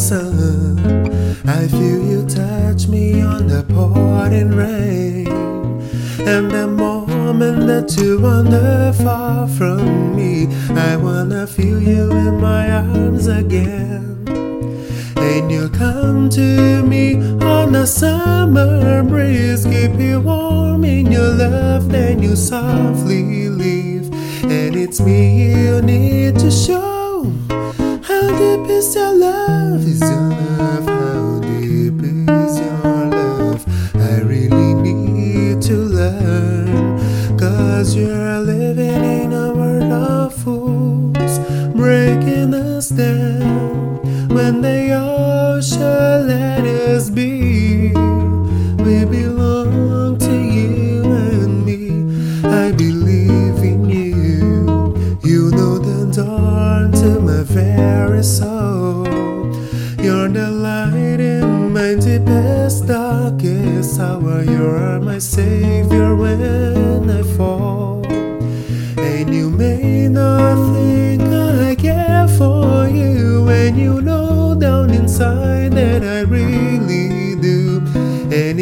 sun. I feel you touch me on the pouring rain. And the moment that you wander far from me, I wanna feel you in my arms again. And you come to me on a summer breeze, keep you warm in your love, then you softly leave. And it's me you need to show. Breaking us down. When they all ocean let us be, we belong to you and me. I believe in you. You know the dawn to my very soul. You're the light in my deepest, darkest hour. You're my savior when I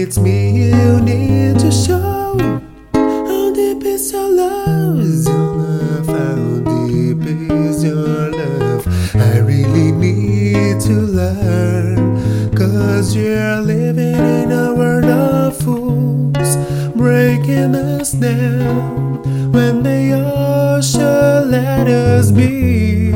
it's me you need to show. How deep is your love? Is your love? How deep is your love? I really need to learn. Cause you're living in a world of fools, breaking us down. When they all should let us be,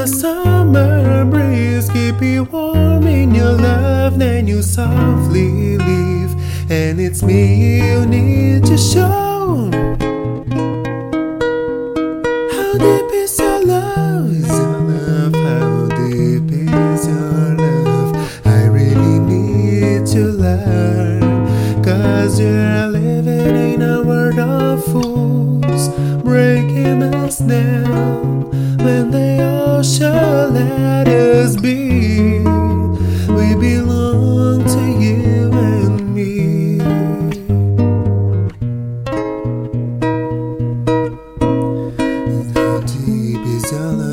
the summer breeze, keep you warm in your love, then you softly leave. And it's me you need to show. How deep is your love? Is your love? How deep is your love? I really need to learn. Cause you're living in a world of fools, breaking us down. When the ocean let us be, we belong to you and me. How deep is your love?